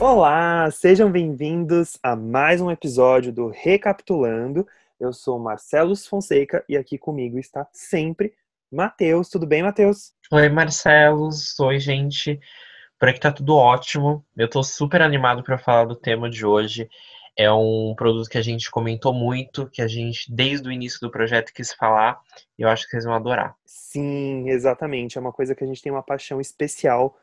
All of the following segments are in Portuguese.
Olá, sejam bem-vindos a mais um episódio do Recapitulando. Eu sou Marcelo Fonseca e aqui comigo está sempre Matheus. Tudo bem, Matheus? Oi, Marcelo. Oi, gente. Por aqui tá tudo ótimo. Eu tô super animado para falar do tema de hoje. É um produto que a gente comentou muito, que a gente, desde o início do projeto, quis falar, e eu acho que vocês vão adorar. Sim, exatamente. É uma coisa que a gente tem uma paixão especial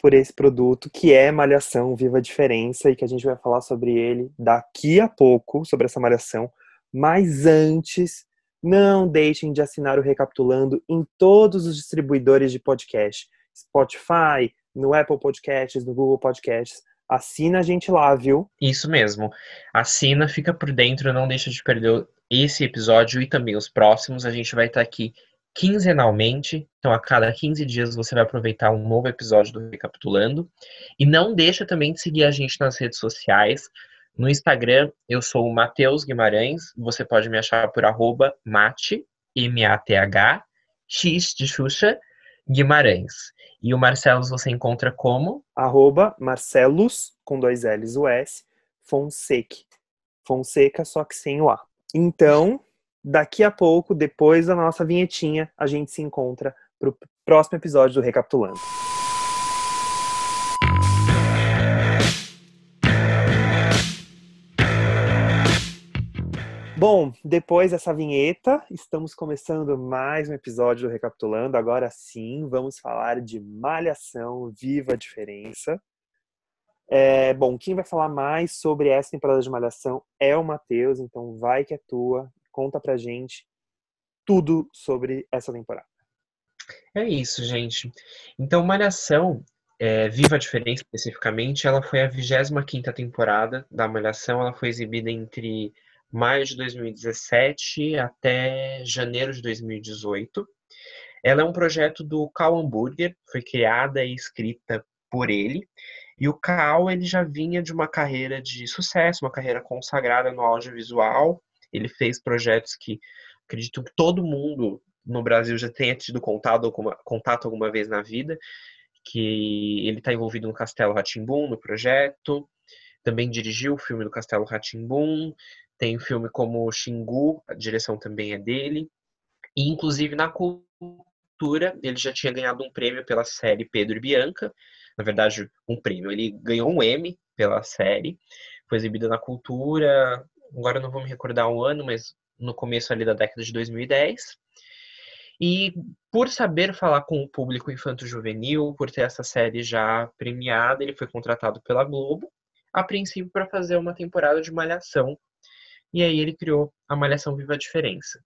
por esse produto, que é Malhação Viva a Diferença, e que a gente vai falar sobre ele daqui a pouco, sobre essa malhação. Mas antes, não deixem de assinar o Recapitulando em todos os distribuidores de podcast. Spotify, no Apple Podcasts, no Google Podcasts. Assina a gente lá, viu? Isso mesmo. Assina, fica por dentro, não deixa de perder esse episódio e também os próximos. A gente vai estar aqui quinzenalmente. Então, a cada 15 dias você vai aproveitar um novo episódio do Recapitulando. E não deixa também de seguir a gente nas redes sociais. No Instagram, eu sou o Matheus Guimarães. Você pode me achar por arroba mate, M-A-T-H, X de Xuxa, Guimarães. E o Marcelos você encontra como? Arroba Marcelos, com dois L's o S, Fonseca. Fonseca, só que sem o A. Então, daqui a pouco, depois da nossa vinhetinha, a gente se encontra pro próximo episódio do Recapitulando. Bom, depois dessa vinheta, estamos começando mais um episódio do Recapitulando. Agora sim, vamos falar de Malhação, Viva a Diferença. É, bom, quem vai falar mais sobre essa temporada de Malhação é o Matheus, então vai que é tua, conta pra gente tudo sobre essa temporada. É isso, gente. Então, Malhação, é, Viva a Diferença especificamente, ela foi a 25ª temporada da Malhação, ela foi exibida entre maio de 2017 até janeiro de 2018. Ela é um projeto do Cal Hamburger, foi criada e escrita por ele. E o Cal ele já vinha de uma carreira de sucesso, uma carreira consagrada no audiovisual. Ele fez projetos que acredito que todo mundo no Brasil já tenha tido contato alguma, contato alguma vez na vida, que ele está envolvido no Castelo Ratimbum, no projeto, também dirigiu o filme do Castelo Ratimbum, tem filme como Xingu, a direção também é dele. E, inclusive, na cultura, ele já tinha ganhado um prêmio pela série Pedro e Bianca. Na verdade, um prêmio. Ele ganhou um M pela série. Foi exibida na cultura. Agora eu não vou me recordar o ano, mas no começo ali da década de 2010. E por saber falar com o público infanto-juvenil, por ter essa série já premiada, ele foi contratado pela Globo, a princípio para fazer uma temporada de Malhação e aí ele criou a Malhação Viva a Diferença.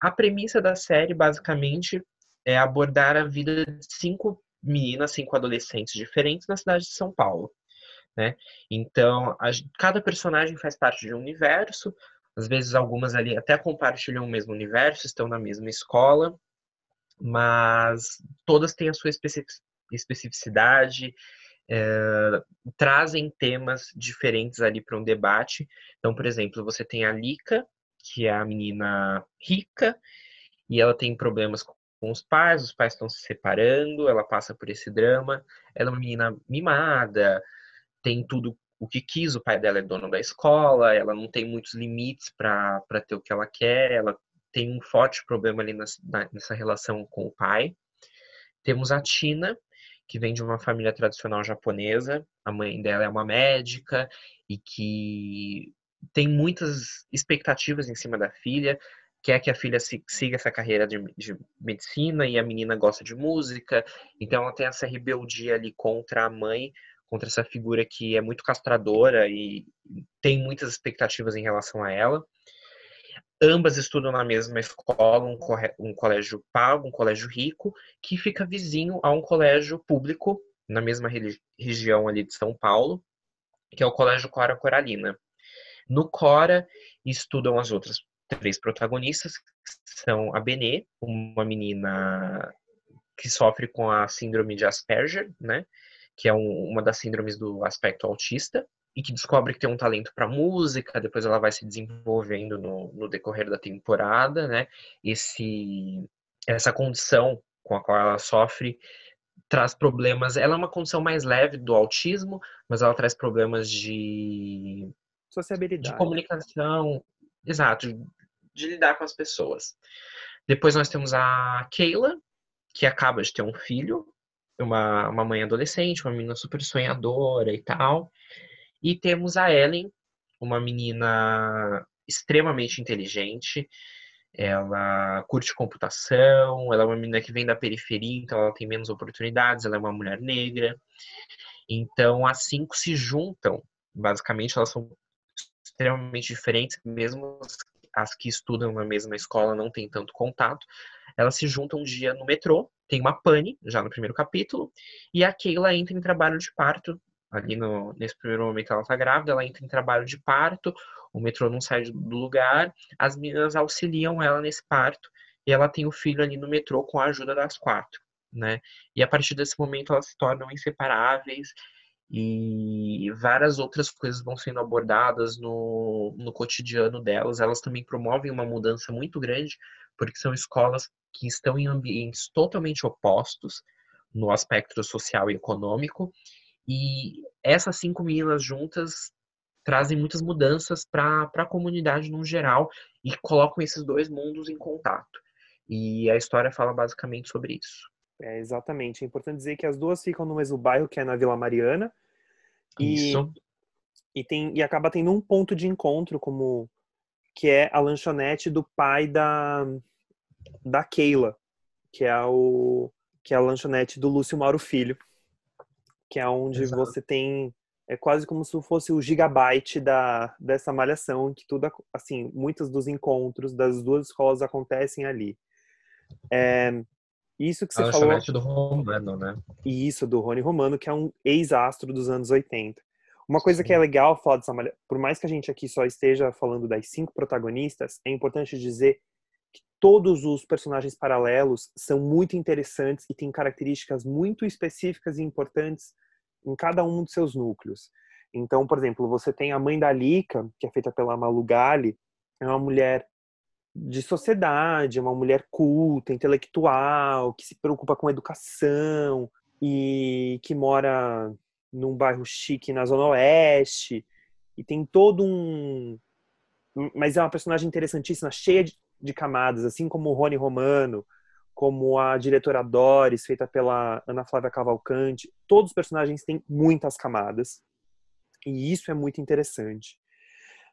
A premissa da série, basicamente, é abordar a vida de cinco meninas, cinco adolescentes diferentes na cidade de São Paulo. Né? Então, a, cada personagem faz parte de um universo, às vezes algumas ali até compartilham o mesmo universo, estão na mesma escola, mas todas têm a sua especificidade, é, trazem temas diferentes ali para um debate. Então, por exemplo, você tem a Lika, que é a menina rica, e ela tem problemas com os pais, os pais estão se separando, ela passa por esse drama. Ela é uma menina mimada, tem tudo o que quis, o pai dela é dono da escola, ela não tem muitos limites para ter o que ela quer, ela tem um forte problema ali nessa, nessa relação com o pai. Temos a Tina, que vem de uma família tradicional japonesa. A mãe dela é uma médica e que tem muitas expectativas em cima da filha, quer que a filha siga essa carreira de, de, medicina e a menina gosta de música, então ela tem essa rebeldia ali contra a mãe, contra essa figura que é muito castradora e tem muitas expectativas em relação a ela. Ambas estudam na mesma escola, um, um colégio pago, um colégio rico, que fica vizinho a um colégio público na mesma região ali de São Paulo, que é o Colégio Cora Coralina. No Cora estudam as outras três protagonistas, que são a Benê, uma menina que sofre com a síndrome de Asperger, né? Que é um, uma das síndromes do aspecto autista, e que descobre que tem um talento para música, depois ela vai se desenvolvendo no, no decorrer da temporada, né? Esse, essa condição com a qual ela sofre traz problemas. Ela é uma condição mais leve do autismo, mas ela traz problemas de sociabilidade, de comunicação, exato, de lidar com as pessoas. Depois nós temos a Keila, que acaba de ter um filho, uma, uma mãe adolescente, uma menina super sonhadora e tal. E temos a Ellen, uma menina extremamente inteligente, ela curte computação, ela é uma menina que vem da periferia, então ela tem menos oportunidades, ela é uma mulher negra. Então as cinco se juntam, basicamente elas são extremamente diferentes, mesmo as que estudam na mesma escola não têm tanto contato. Elas se juntam um dia no metrô, tem uma pane, já no primeiro capítulo, e a Keila entra em trabalho de parto. Ali no, nesse primeiro momento ela está grávida, ela entra em trabalho de parto, o metrô não sai do lugar, as meninas auxiliam ela nesse parto, e ela tem o filho ali no metrô com a ajuda das quatro, né? E a partir desse momento elas se tornam inseparáveis, e várias outras coisas vão sendo abordadas no, no cotidiano delas. Elas também promovem uma mudança muito grande, porque são escolas que estão em ambientes totalmente opostos no aspecto social e econômico. E essas cinco meninas juntas trazem muitas mudanças para a comunidade no geral e colocam esses dois mundos em contato. E a história fala basicamente sobre isso. É, exatamente. É importante dizer que as duas ficam no mesmo bairro, que é na Vila Mariana. Isso. E, e, tem, e acaba tendo um ponto de encontro, como que é a lanchonete do pai da, da Keila, que é, o, que é a lanchonete do Lúcio Mauro Filho, que é onde Exato. você tem é quase como se fosse o gigabyte da dessa malhação que tudo assim muitos dos encontros das duas escolas acontecem ali é, isso que você a falou. do Romano, né? Isso, do Rony Romano, que é um ex-astro dos anos 80. Uma coisa que é legal falar dessa malha... por mais que a gente aqui só esteja falando das cinco protagonistas, é importante dizer que todos os personagens paralelos são muito interessantes e têm características muito específicas e importantes em cada um dos seus núcleos. Então, por exemplo, você tem a mãe da Lika, que é feita pela Malu Gali, é uma mulher de sociedade, uma mulher culta, intelectual, que se preocupa com educação e que mora num bairro chique na Zona Oeste e tem todo um. Mas é uma personagem interessantíssima, cheia de, de camadas, assim como o Rony Romano, como a diretora Doris, feita pela Ana Flávia Cavalcante. Todos os personagens têm muitas camadas e isso é muito interessante.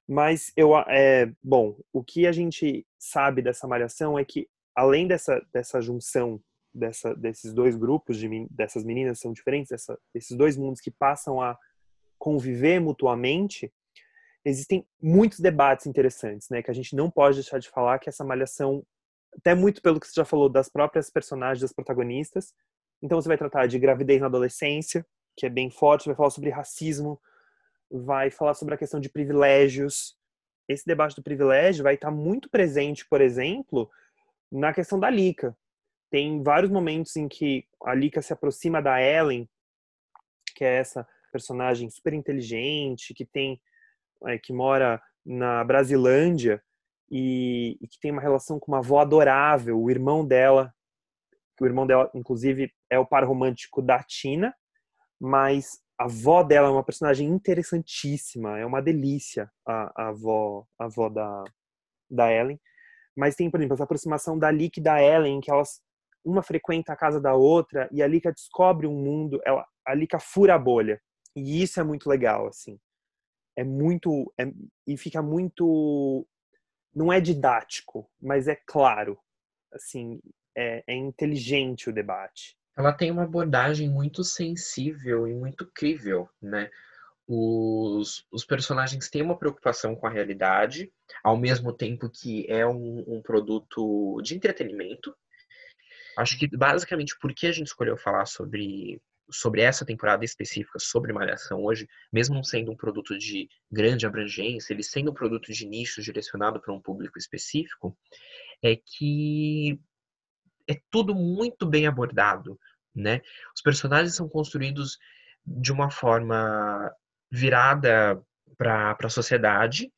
Mas eu, é, bom, o que a gente sabe dessa malhação é que além dessa, dessa junção dessa, desses dois grupos de dessas meninas são diferentes, essa, esses dois mundos que passam a conviver mutuamente, existem muitos debates interessantes, né? Que a gente não pode deixar de falar que essa malhação, até muito pelo que você já falou das próprias personagens, das protagonistas. Então você vai tratar de gravidez na adolescência, que é bem forte, vai falar sobre racismo, vai falar sobre a questão de privilégios. Esse debate do privilégio vai estar muito presente, por exemplo, na questão da Lika. Tem vários momentos em que a Lika se aproxima da Ellen, que é essa personagem super inteligente, que tem é, que mora na Brasilândia e, e, que tem uma relação com uma avó adorável, o irmão dela, o irmão dela, inclusive, é o par romântico da Tina, mas a avó dela é uma personagem interessantíssima, é uma delícia a, a avó, a avó da, da Ellen. Mas tem, por exemplo, essa aproximação da Lick e da Ellen, que elas uma frequenta a casa da outra e a Lika descobre um mundo, ela, a Lika fura a bolha. E isso é muito legal, assim. É muito é, e fica muito não é didático, mas é claro. Assim, é, é inteligente o debate ela tem uma abordagem muito sensível e muito crível, né? Os, os personagens têm uma preocupação com a realidade, ao mesmo tempo que é um, um produto de entretenimento. Acho que basicamente por que a gente escolheu falar sobre, sobre essa temporada específica, sobre Malhação hoje, mesmo sendo um produto de grande abrangência, ele sendo um produto de nicho direcionado para um público específico, é que é tudo muito bem abordado, né? Os personagens são construídos de uma forma virada para a sociedade,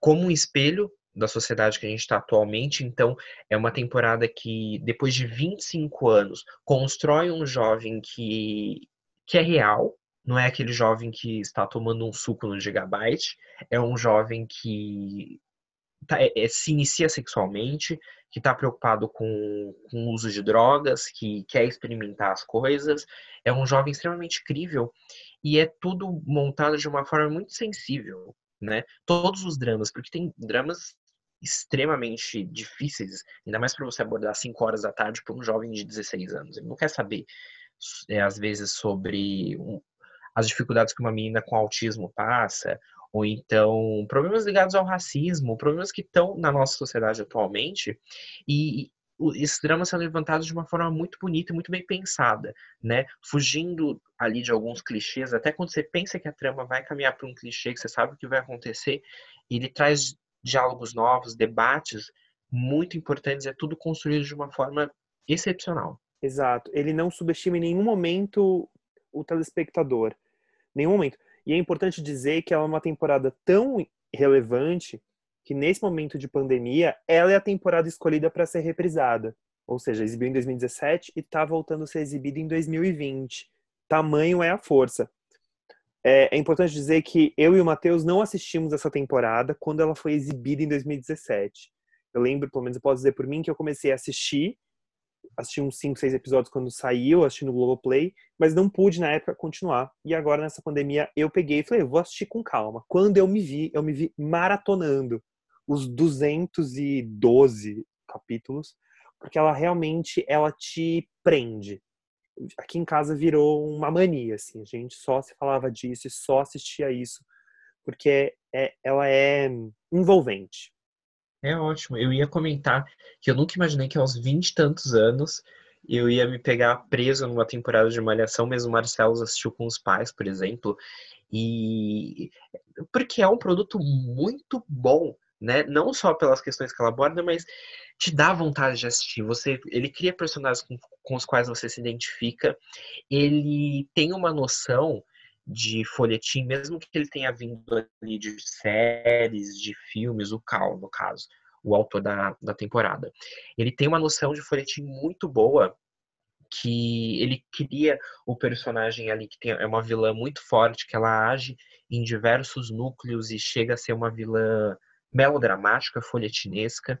como um espelho da sociedade que a gente está atualmente. Então, é uma temporada que, depois de 25 anos, constrói um jovem que, que é real, não é aquele jovem que está tomando um suco no Gigabyte, é um jovem que tá, é, é se inicia sexualmente, que está preocupado com, com o uso de drogas, que quer experimentar as coisas, é um jovem extremamente crível e é tudo montado de uma forma muito sensível, né? Todos os dramas, porque tem dramas extremamente difíceis, ainda mais para você abordar 5 horas da tarde para um jovem de 16 anos. Ele não quer saber, é, às vezes, sobre um, as dificuldades que uma menina com autismo passa, ou então problemas ligados ao racismo, problemas que estão na nossa sociedade atualmente, e, esses dramas são levantados de uma forma muito bonita muito bem pensada, né? Fugindo ali de alguns clichês, até quando você pensa que a trama vai caminhar para um clichê, que você sabe o que vai acontecer, ele traz diálogos novos, debates muito importantes, é tudo construído de uma forma excepcional. Exato. Ele não subestima em nenhum momento o telespectador. Nenhum momento. E é importante dizer que ela é uma temporada tão relevante que nesse momento de pandemia, ela é a temporada escolhida para ser reprisada. Ou seja, exibiu em 2017 e está voltando a ser exibida em 2020. Tamanho é a força. É, é importante dizer que eu e o Matheus não assistimos essa temporada quando ela foi exibida em 2017. Eu lembro, pelo menos eu posso dizer por mim, que eu comecei a assistir assisti uns 5, 6 episódios quando saiu, assisti no Globoplay, mas não pude na época continuar. E agora nessa pandemia eu peguei e falei, vou assistir com calma. Quando eu me vi, eu me vi maratonando os 212 capítulos, porque ela realmente ela te prende. Aqui em casa virou uma mania, assim, a gente só se falava disso e só assistia isso, porque é, ela é envolvente. É ótimo. Eu ia comentar que eu nunca imaginei que aos 20 e tantos anos eu ia me pegar preso numa temporada de Malhação, mesmo o Marcelo assistiu com os pais, por exemplo. E porque é um produto muito bom, né? Não só pelas questões que ela aborda, mas te dá vontade de assistir. Você, ele cria personagens com, com os quais você se identifica. Ele tem uma noção de folhetim, mesmo que ele tenha vindo ali de séries, de filmes, o Cal, no caso, o autor da, da temporada. Ele tem uma noção de folhetim muito boa, que ele cria o personagem ali, que tem, é uma vilã muito forte, que ela age em diversos núcleos e chega a ser uma vilã melodramática, folhetinesca,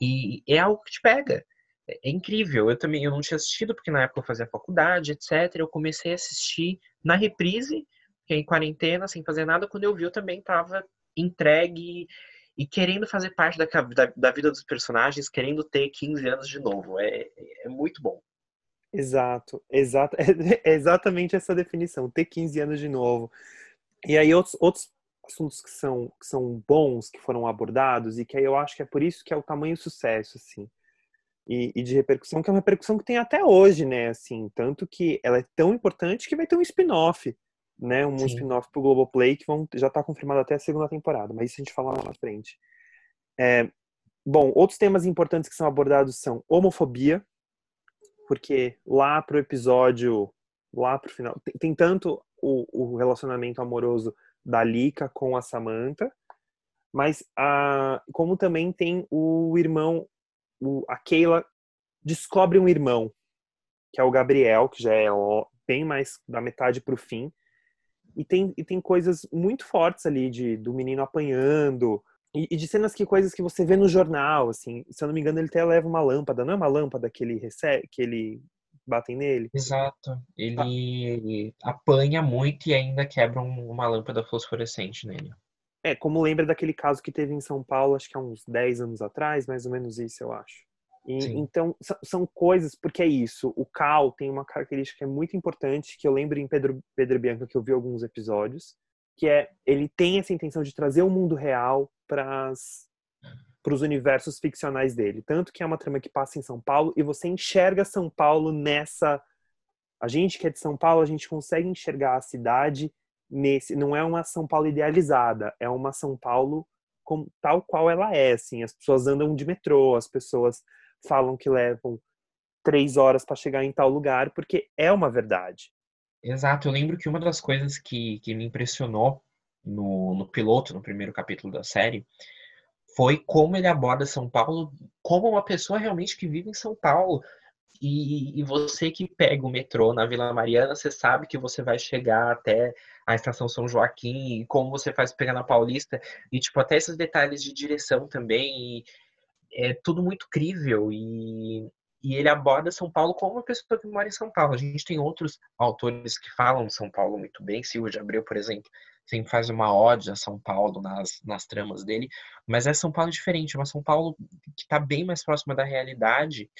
e é algo que te pega. É, é incrível. Eu também eu não tinha assistido, porque na época eu fazia faculdade, etc. Eu comecei a assistir na reprise, em quarentena, sem fazer nada, quando eu vi eu também estava entregue e querendo fazer parte da, da, da, vida dos personagens, querendo ter 15 anos de novo. É, é muito bom. Exato, exato, é exatamente essa definição, ter 15 anos de novo. E aí outros, outros assuntos que são, que são bons, que foram abordados, e que aí eu acho que é por isso que é o tamanho sucesso, assim e, e, de repercussão, que é uma repercussão que tem até hoje, né? Assim, tanto que ela é tão importante que vai ter um spin-off, né? Um spin-off pro Globoplay que vão, já está confirmado até a segunda temporada, mas isso a gente fala lá na frente. É, bom, outros temas importantes que são abordados são homofobia, porque lá pro episódio, lá pro final, tem, tem tanto o, o, relacionamento amoroso da Lika com a Samantha, mas a, como também tem o irmão o, a Keila descobre um irmão, que é o Gabriel, que já é bem mais da metade para o fim. E tem, e tem coisas muito fortes ali de, do menino apanhando. E, e, de cenas que coisas que você vê no jornal, assim. Se eu não me engano, ele até leva uma lâmpada. Não é uma lâmpada que ele recebe, que ele batem nele? Exato. Ele ah. apanha muito e ainda quebra uma lâmpada fosforescente nele. É, como lembra daquele caso que teve em São Paulo, acho que há uns 10 anos atrás, mais ou menos isso, eu acho. E, então, são coisas, porque é isso. O Cal tem uma característica é muito importante, que eu lembro em Pedro, Pedro Bianca, que eu vi alguns episódios, que é ele tem essa intenção de trazer o mundo real para os universos ficcionais dele. Tanto que é uma trama que passa em São Paulo e você enxerga São Paulo nessa. A gente que é de São Paulo, a gente consegue enxergar a cidade nesse não é uma São Paulo idealizada, é uma São Paulo com, tal qual ela é, assim, as pessoas andam de metrô, as pessoas falam que levam três horas para chegar em tal lugar, porque é uma verdade. Exato, eu lembro que uma das coisas que, que me impressionou no, no piloto, no primeiro capítulo da série, foi como ele aborda São Paulo como uma pessoa realmente que vive em São Paulo. E, e, você que pega o metrô na Vila Mariana, você sabe que você vai chegar até a estação São Joaquim, e como você faz pegar na Paulista, e tipo, até esses detalhes de direção também, é tudo muito crível, e, e ele aborda São Paulo como uma pessoa que mora em São Paulo. A gente tem outros autores que falam São Paulo muito bem, Silvio de Abreu, por exemplo, sempre faz uma ode a São Paulo nas, nas tramas dele, mas é São Paulo diferente, é uma São Paulo que está bem mais próxima da realidade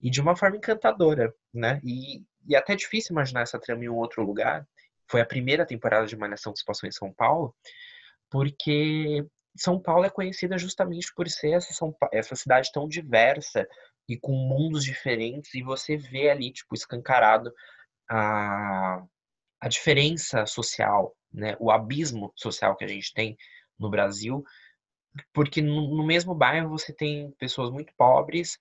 e de uma forma encantadora, né? E, e até difícil imaginar essa trama em um outro lugar. Foi a primeira temporada de Malhação que se passou em São Paulo, porque São Paulo é conhecida justamente por ser essa, São, essa cidade tão diversa e com mundos diferentes, e você vê ali, tipo, escancarado a, a diferença social, né, o abismo social que a gente tem no Brasil, porque no, mesmo bairro você tem pessoas muito pobres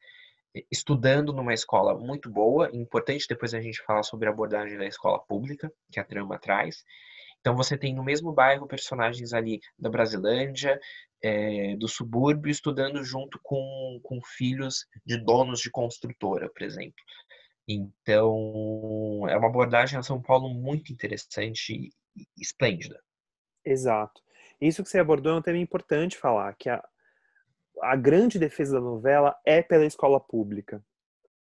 estudando numa escola muito boa, importante depois a gente falar sobre a abordagem da escola pública, que a trama traz. Então você tem no mesmo bairro personagens ali da Brasilândia, é, do subúrbio, estudando junto com, com filhos de donos de construtora, por exemplo. Então, é uma abordagem a São Paulo muito interessante esplêndida. Exato. Isso que você abordou é um tema importante falar, que a, a grande defesa da novela é pela escola pública.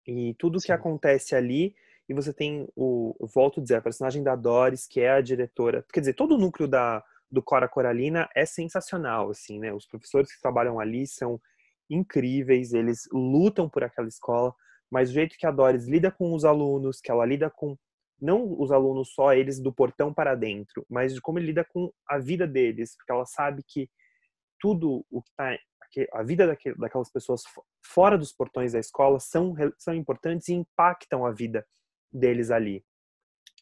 E tudo Sim. que acontece ali, e você tem o, volto a dizer, a personagem da Doris, que é a diretora, quer dizer, todo o núcleo da, do Cora Coralina é sensacional, assim, né? Os professores que trabalham ali são incríveis, eles lutam por aquela escola, mas o jeito que a Doris lida com os alunos, que ela lida com não os alunos só eles do portão para dentro, mas de como ele lida com a vida deles, porque ela sabe que tudo o que está a vida daquelas pessoas fora dos portões da escola são são importantes e impactam a vida deles ali.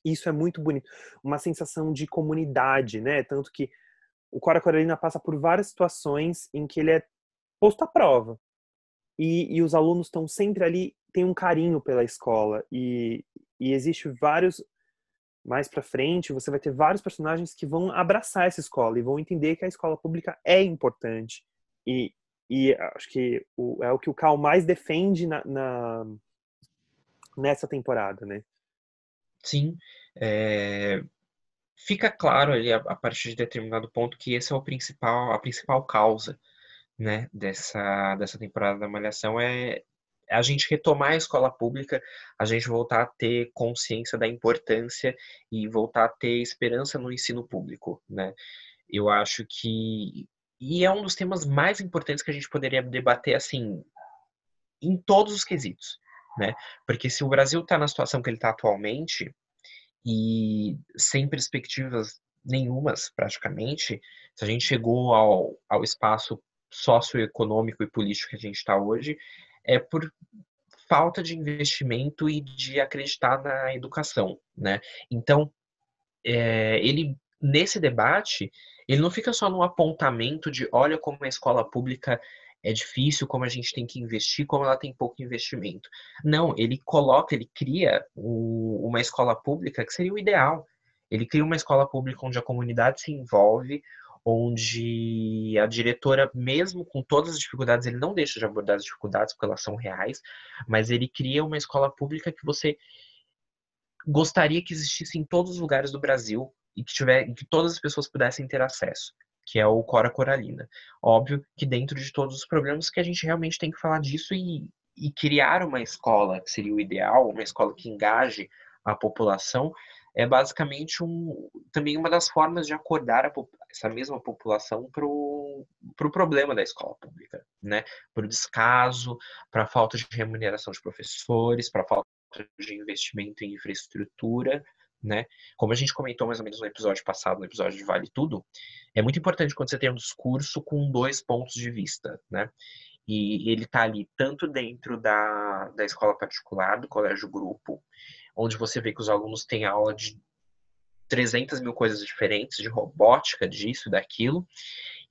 Isso é muito bonito, uma sensação de comunidade, né? Tanto que o Cora Coralina passa por várias situações em que ele é posto à prova. E, e os alunos estão sempre ali tem um carinho pela escola e, e existe vários mais para frente você vai ter vários personagens que vão abraçar essa escola e vão entender que a escola pública é importante e, e acho que o, é o que o Cal mais defende na, na nessa temporada, né? Sim, é... fica claro ali a, a partir de determinado ponto que esse é o principal a principal causa né, dessa, dessa temporada da Malhação é a gente retomar a escola pública, a gente voltar a ter consciência da importância e voltar a ter esperança no ensino público, né? Eu acho que e é um dos temas mais importantes que a gente poderia debater assim em todos os quesitos, né? Porque se o Brasil está na situação que ele está atualmente e sem perspectivas nenhumas praticamente, se a gente chegou ao, ao espaço socioeconômico e político que a gente está hoje, é por falta de investimento e de acreditar na educação, né? Então, é, ele nesse debate ele não fica só no apontamento de olha como a escola pública é difícil, como a gente tem que investir, como ela tem pouco investimento. Não, ele coloca, ele cria o, uma escola pública que seria o ideal. Ele cria uma escola pública onde a comunidade se envolve, onde a diretora, mesmo com todas as dificuldades, ele não deixa de abordar as dificuldades, porque elas são reais, mas ele cria uma escola pública que você gostaria que existisse em todos os lugares do Brasil e que, tiver, que todas as pessoas pudessem ter acesso, que é o Cora Coralina. Óbvio que dentro de todos os problemas que a gente realmente tem que falar disso e, e criar uma escola que seria o ideal, uma escola que engaje a população, é basicamente um, também uma das formas de acordar a, essa mesma população para o pro problema da escola pública, né? Para o descaso, para a falta de remuneração de professores, para a falta de investimento em infraestrutura, né? Como a gente comentou mais ou menos no episódio passado, no episódio de Vale Tudo, é muito importante quando você tem um discurso com dois pontos de vista, né? E ele está ali tanto dentro da, da escola particular, do colégio grupo, onde você vê que os alunos têm aula de 300 mil coisas diferentes, de robótica, disso, daquilo,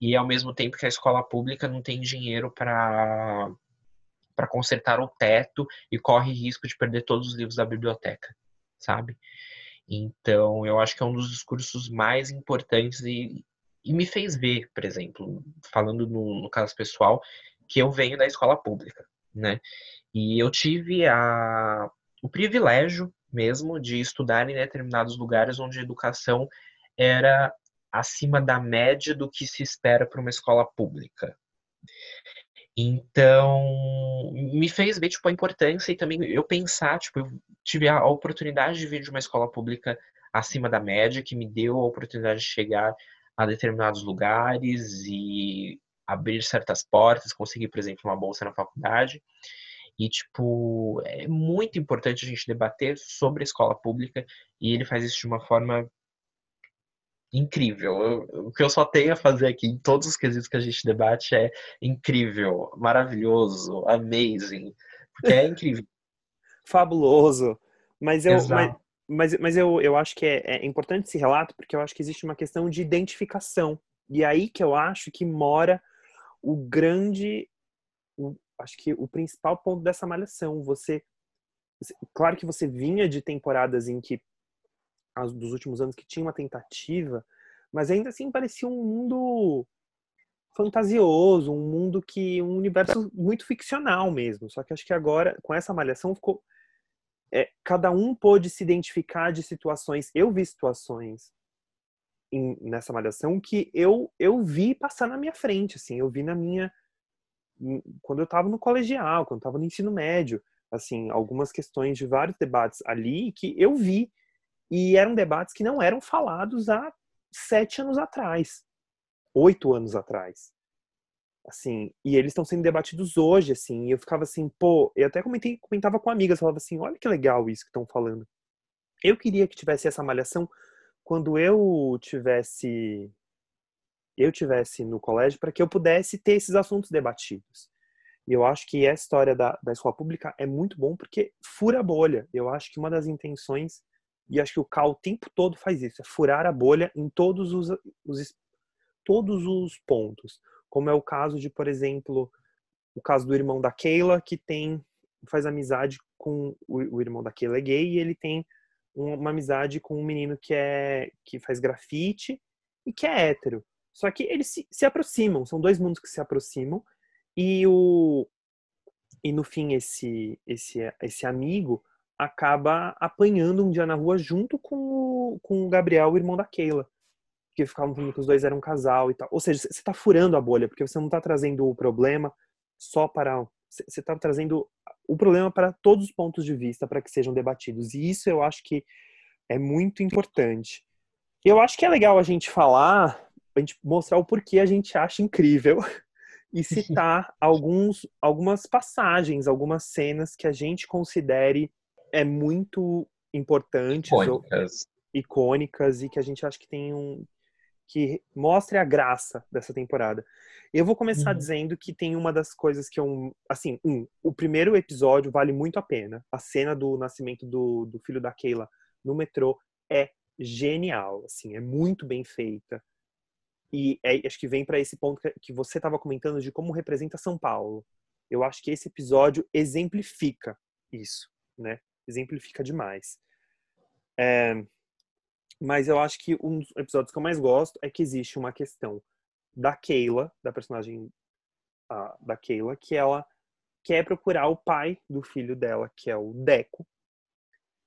e ao mesmo tempo que a escola pública não tem dinheiro para para consertar o teto e corre risco de perder todos os livros da biblioteca, sabe? Então, eu acho que é um dos discursos mais importantes e, e me fez ver, por exemplo, falando no, no caso pessoal, que eu venho da escola pública, né? E eu tive a, o privilégio mesmo de estudar em determinados lugares onde a educação era acima da média do que se espera para uma escola pública. Então, me fez ver tipo a importância e também eu pensar, tipo, eu tive a oportunidade de vir de uma escola pública acima da média, que me deu a oportunidade de chegar a determinados lugares e abrir certas portas, conseguir, por exemplo, uma bolsa na faculdade. E, tipo, é muito importante a gente debater sobre a escola pública e ele faz isso de uma forma incrível. Eu, o que eu só tenho a fazer aqui em todos os quesitos que a gente debate é incrível, maravilhoso, amazing. Porque é incrível. Fabuloso. Mas eu, mas, mas, mas, eu, eu acho que é, é importante esse relato porque eu acho que existe uma questão de identificação. E é aí que eu acho que mora o grande, o, acho que o principal ponto dessa malhação. Você, claro que você vinha de temporadas em que dos últimos anos que tinha uma tentativa, mas ainda assim parecia um mundo fantasioso, um mundo que um universo muito ficcional mesmo. Só que acho que agora com essa malhação ficou é, cada um pôde se identificar de situações. Eu vi situações em, nessa malhação que eu eu vi passar na minha frente, assim, eu vi na minha quando eu estava no colegial, quando eu estava no ensino médio, assim, algumas questões de vários debates ali que eu vi e eram debates que não eram falados há sete anos atrás, oito anos atrás. Assim, e eles estão sendo debatidos hoje, assim, e eu ficava assim, pô, eu até comentei, comentava com amigas, falava assim, olha que legal isso que estão falando. Eu queria que tivesse essa malhação quando eu tivesse eu tivesse no colégio para que eu pudesse ter esses assuntos debatidos. E eu acho que essa história da, da escola pública é muito bom porque fura a bolha. Eu acho que uma das intenções e acho que o Cal o tempo todo faz isso, é furar a bolha em todos os, os, todos os pontos. Como é o caso de, por exemplo, o caso do irmão da Keila, que tem faz amizade com o, o irmão da Keila é gay e ele tem uma amizade com um menino que é que faz grafite e que é hétero. Só que eles se, se aproximam, são dois mundos que se aproximam e o e no fim esse esse esse amigo acaba apanhando um dia na rua junto com o, com o Gabriel, o irmão da Keila. Porque ficavam falando que os dois eram um casal e tal. Ou seja, você está furando a bolha, porque você não está trazendo o problema só para. Você está trazendo o problema para todos os pontos de vista para que sejam debatidos. E isso eu acho que é muito importante. Eu acho que é legal a gente falar, a gente mostrar o porquê a gente acha incrível e citar alguns, algumas passagens, algumas cenas que a gente considere é muito importantes, icônicas. Ou, icônicas e que a gente acha que tem um que mostre a graça dessa temporada. Eu vou começar uhum. dizendo que tem uma das coisas que eu, assim, um, o primeiro episódio vale muito a pena. A cena do nascimento do, do filho da Keila no metrô é genial, assim, é muito bem feita. E é, acho que vem para esse ponto que, você estava comentando de como representa São Paulo. Eu acho que esse episódio exemplifica isso, né? exemplifica demais. É, mas eu acho que um dos episódios que eu mais gosto é que existe uma questão da Keila, da personagem uh, da Keila, que ela quer procurar o pai do filho dela, que é o Deco.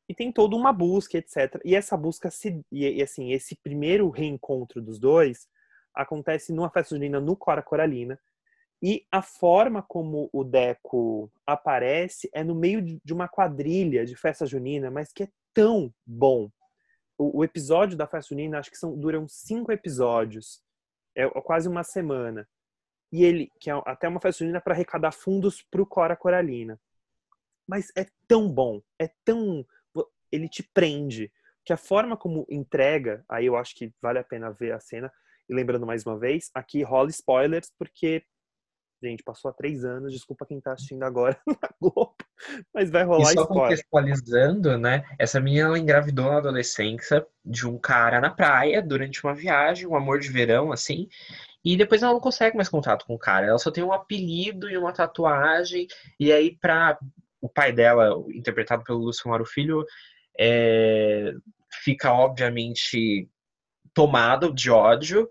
E tem toda uma busca, etc. E essa busca, se, e assim, esse primeiro reencontro dos dois acontece numa festa junina no Cora Coralina, e a forma como o Deco aparece é no meio de uma quadrilha de festa junina, mas que é tão bom. O, o episódio da festa junina, acho que são, duram cinco episódios. É quase uma semana. E ele, que é até uma festa junina para arrecadar fundos para o Cora Coralina. Mas é tão bom, é tão. Ele te prende. Que a forma como entrega, aí eu acho que vale a pena ver a cena. E lembrando mais uma vez, aqui rola spoilers, porque Gente, passou há três anos, desculpa quem tá assistindo agora na Globo, mas vai rolar e só spoiler. contextualizando, né? Essa menina ela engravidou na adolescência de um cara na praia durante uma viagem, um amor de verão, assim, e depois ela não consegue mais contato com o cara. Ela só tem um apelido e uma tatuagem, e aí pra o pai dela, interpretado pelo Lúcio Maro Filho, é... fica obviamente tomado de ódio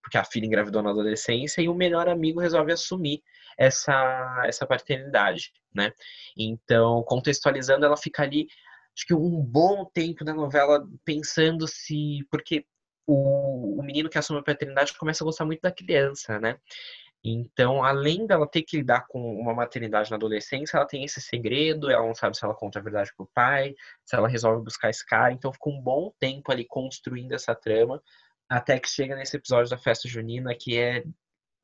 porque a filha engravidou na adolescência e o melhor amigo resolve assumir essa, essa paternidade, né? Então, contextualizando, ela fica ali, acho que um bom tempo da novela pensando se. Porque o, o menino que assume a paternidade começa a gostar muito da criança, né? Então, além dela ter que lidar com uma maternidade na adolescência, ela tem esse segredo, ela não sabe se ela conta a verdade pro pai, se ela resolve buscar esse cara. Então, ficou um bom tempo ali construindo essa trama, até que chega nesse episódio da festa junina, que é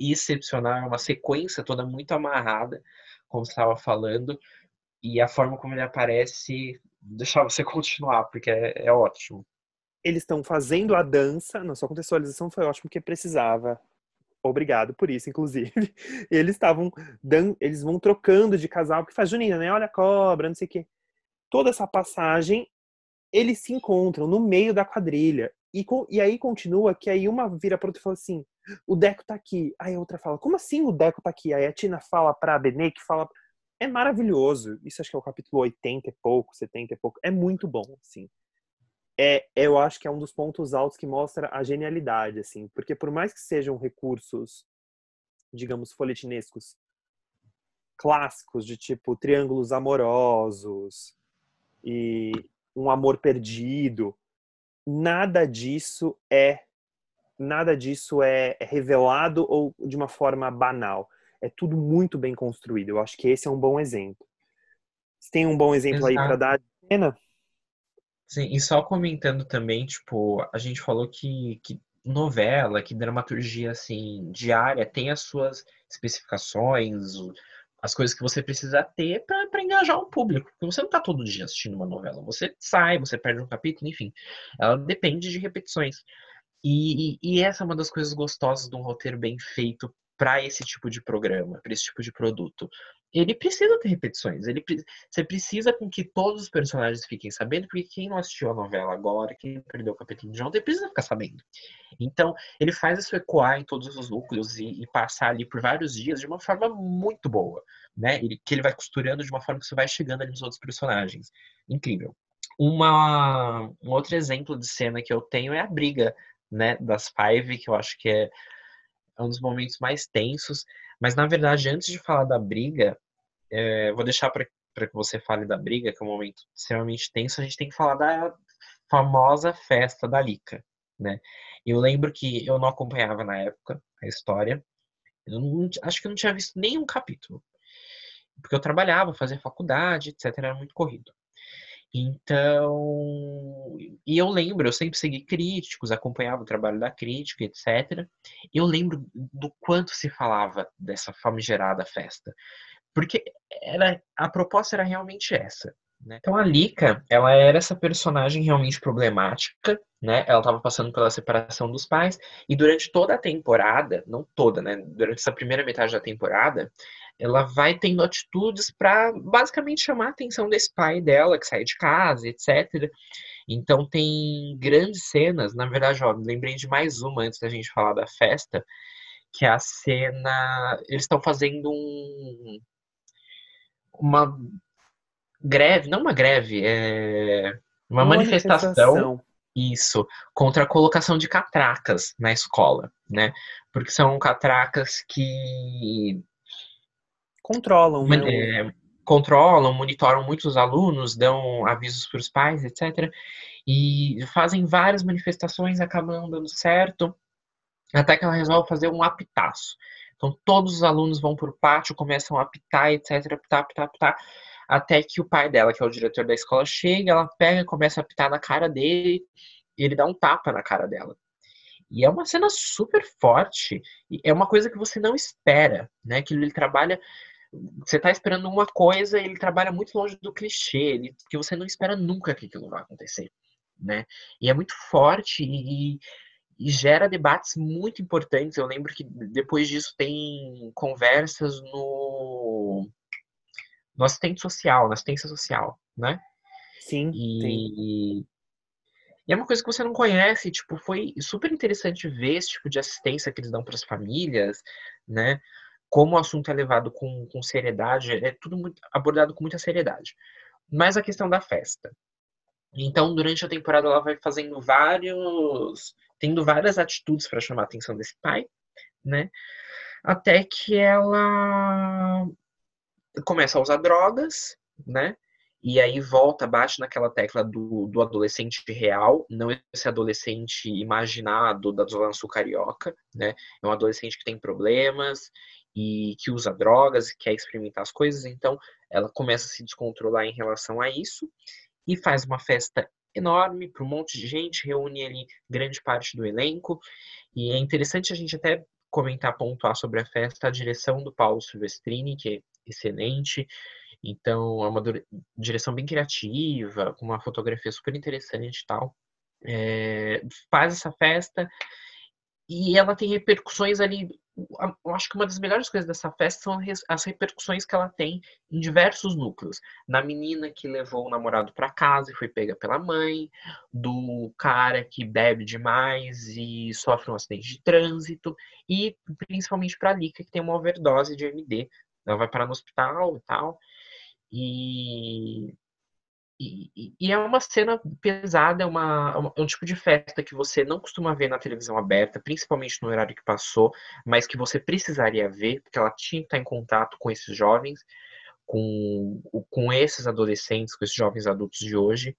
excepcional, é uma sequência toda muito amarrada, como você estava falando, e a forma como ele aparece, deixar você continuar, porque é, é ótimo. Eles estão fazendo a dança, na sua contextualização foi ótimo, porque precisava Obrigado por isso, inclusive. Eles estavam dando, eles vão trocando de casal, porque faz Junina, né? Olha a cobra, não sei o quê. Toda essa passagem, eles se encontram no meio da quadrilha. E, e aí continua que aí uma vira para outra e fala assim: o Deco tá aqui. Aí a outra fala: como assim o Deco tá aqui? Aí a Tina fala pra Benê que fala. É maravilhoso. Isso acho que é o capítulo 80 e pouco, 70 e pouco. É muito bom, assim é, eu acho que é um dos pontos altos que mostra a genialidade, assim, porque por mais que sejam recursos, digamos, folhetinescos, clássicos, de tipo triângulos amorosos e um amor perdido, nada disso é nada disso é, revelado ou de uma forma banal. É tudo muito bem construído. Eu acho que esse é um bom exemplo. Você tem um bom exemplo Exato. aí para dar, Ana? Sim, e só comentando também, tipo, a gente falou que, que novela, que dramaturgia, assim, diária tem as suas especificações, as coisas que você precisa ter para engajar o público. Porque você não está todo dia assistindo uma novela. Você sai, você perde um capítulo, enfim. Ela depende de repetições. E, e, e essa é uma das coisas gostosas de um roteiro bem feito para esse tipo de programa, para esse tipo de produto ele precisa ter repetições. Ele, você precisa com que todos os personagens fiquem sabendo, porque quem não assistiu a novela agora, quem perdeu o capítulo de ontem, precisa ficar sabendo. Então, ele faz isso ecoar em todos os núcleos e, e, passar ali por vários dias de uma forma muito boa, né? Ele, que ele vai costurando de uma forma que você vai chegando ali nos outros personagens. Incrível. Uma, um outro exemplo de cena que eu tenho é a briga, né, das Five, que eu acho que é um dos momentos mais tensos. Mas, na verdade, antes de falar da briga, é, vou deixar para que você fale da briga, que é um momento extremamente tenso, a gente tem que falar da famosa festa da Lica, né? Eu lembro que eu não acompanhava na época a história, eu não, acho que eu não tinha visto nenhum capítulo, porque eu trabalhava, fazia faculdade, etc, era muito corrido. Então, e eu lembro, eu sempre segui críticos, acompanhava o trabalho da crítica, etc. Eu lembro do quanto se falava dessa famigerada festa, porque era, a proposta era realmente essa. Né? Então a Lika, ela era essa personagem realmente problemática, né? Ela estava passando pela separação dos pais e durante toda a temporada, não toda, né? Durante essa primeira metade da temporada, ela vai tendo atitudes para basicamente chamar a atenção desse pai dela que sai de casa, etc. Então tem grandes cenas, na verdade, ó, lembrei de mais uma antes da gente falar da festa, que é a cena, eles estão fazendo um uma greve, não uma greve, é uma, uma manifestação, manifestação, isso, contra a colocação de catracas na escola, né? Porque são catracas que controlam, né? É, controlam, monitoram muitos alunos, dão avisos para os pais, etc. E fazem várias manifestações, acabam dando certo, até que ela resolve fazer um apitaço. Então todos os alunos vão para o pátio, começam a apitar, etc, apitar, apitar, apitar, até que o pai dela, que é o diretor da escola, chega, ela pega, começa a apitar na cara dele, e ele dá um tapa na cara dela. E é uma cena super forte, e é uma coisa que você não espera, né? Que ele trabalha você tá esperando uma coisa e ele trabalha muito longe do clichê, ele, que você não espera nunca que aquilo vai acontecer, né? E é muito forte e, e gera debates muito importantes. Eu lembro que depois disso tem conversas no, no assistente social, na assistência social, né? Sim. E, e é uma coisa que você não conhece, tipo, foi super interessante ver esse tipo de assistência que eles dão para as famílias, né? Como o assunto é levado com, com seriedade, é tudo muito, abordado com muita seriedade. Mas a questão da festa. Então, durante a temporada, ela vai fazendo vários tendo várias atitudes para chamar a atenção desse pai, né? Até que ela começa a usar drogas, né? E aí volta, bate naquela tecla do, do adolescente real, não esse adolescente imaginado da Zona Sul Carioca, né? É um adolescente que tem problemas e que usa drogas quer experimentar as coisas, então ela começa a se descontrolar em relação a isso e faz uma festa enorme para um monte de gente, reúne ali grande parte do elenco, e é interessante a gente até comentar, pontuar sobre a festa, a direção do Paulo Silvestrini, que é excelente, então, é uma direção bem criativa, com uma fotografia super interessante e tal. É, faz essa festa e ela tem repercussões ali. Eu acho que uma das melhores coisas dessa festa são as repercussões que ela tem em diversos núcleos. Na menina que levou o namorado para casa e foi pega pela mãe, do cara que bebe demais e sofre um acidente de trânsito, e principalmente para a Lika, que tem uma overdose de MD. Ela vai parar no hospital e tal. E, e, e, é uma cena pesada, é, uma, é um tipo de festa que você não costuma ver na televisão aberta, principalmente no horário que passou, mas que você precisaria ver, porque ela tinha que estar em contato com esses jovens, com, com esses adolescentes, com esses jovens adultos de hoje.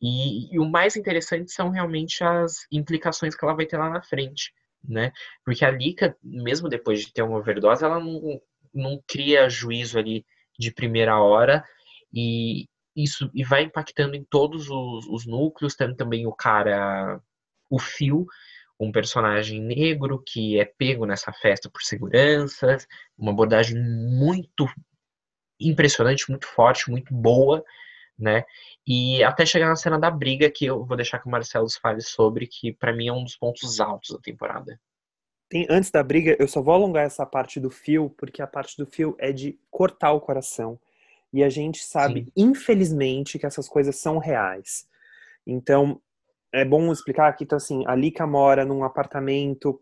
E, e, o mais interessante são realmente as implicações que ela vai ter lá na frente, né? Porque a Lika, mesmo depois de ter uma overdose, ela não, não cria juízo ali de primeira hora e isso e vai impactando em todos os, os núcleos, tendo também o cara, o Fio, um personagem negro que é pego nessa festa por seguranças, uma abordagem muito impressionante, muito forte, muito boa, né? E até chegar na cena da briga, que eu vou deixar que o Marcelo fale sobre, que para mim é um dos pontos altos da temporada. Tem, antes da briga, eu só vou alongar essa parte do fio, porque a parte do fio é de cortar o coração. E a gente sabe, Sim. infelizmente, que essas coisas são reais. Então, é bom explicar aqui, então, assim, a Lika mora num apartamento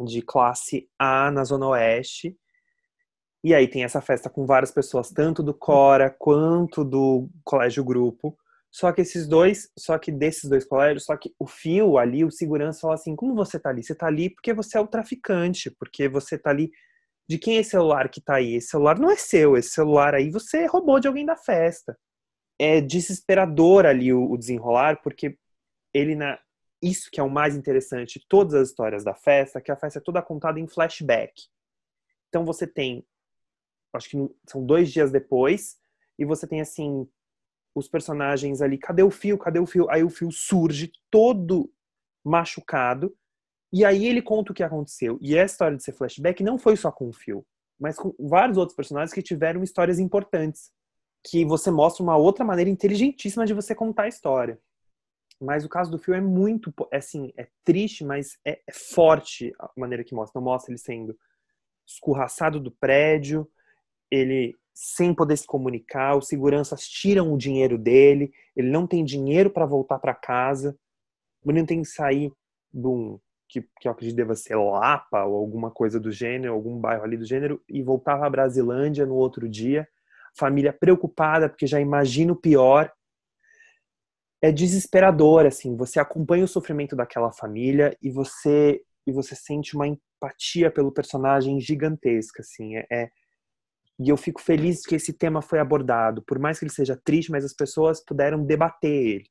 de classe A na Zona Oeste. E aí tem essa festa com várias pessoas, tanto do Cora quanto do Colégio Grupo. Só que esses dois, só que desses dois colégios, só que o fio ali, o segurança fala assim: como você tá ali? Você tá ali porque você é o traficante, porque você tá ali. De quem é esse celular que tá aí? Esse celular não é seu, esse celular aí você roubou de alguém da festa. É desesperador ali o, desenrolar, porque ele na. Isso que é o mais interessante, todas as histórias da festa, que a festa é toda contada em flashback. Então você tem, acho que são dois dias depois, e você tem assim os personagens ali, cadê o fio? Cadê o fio? Aí o fio surge todo machucado e aí ele conta o que aconteceu. E essa história de ser flashback não foi só com o fio, mas com vários outros personagens que tiveram histórias importantes, que você mostra uma outra maneira inteligentíssima de você contar a história. Mas o caso do fio é muito, é assim, é triste, mas é, é forte a maneira que mostra. Não mostra ele sendo escorraçado do prédio, ele sem poder se comunicar, os seguranças tiram o dinheiro dele, ele não tem dinheiro para voltar para casa, o menino tem que sair de um, que, que eu acredito deva ser Lapa ou alguma coisa do gênero, algum bairro ali do gênero, e voltar para Brasilândia no outro dia, família preocupada porque já imagina o pior. É desesperador, assim, você acompanha o sofrimento daquela família e você e você sente uma empatia pelo personagem gigantesca, assim, é, é e eu fico feliz que esse tema foi abordado. Por mais que ele seja triste, mas as pessoas puderam debater ele.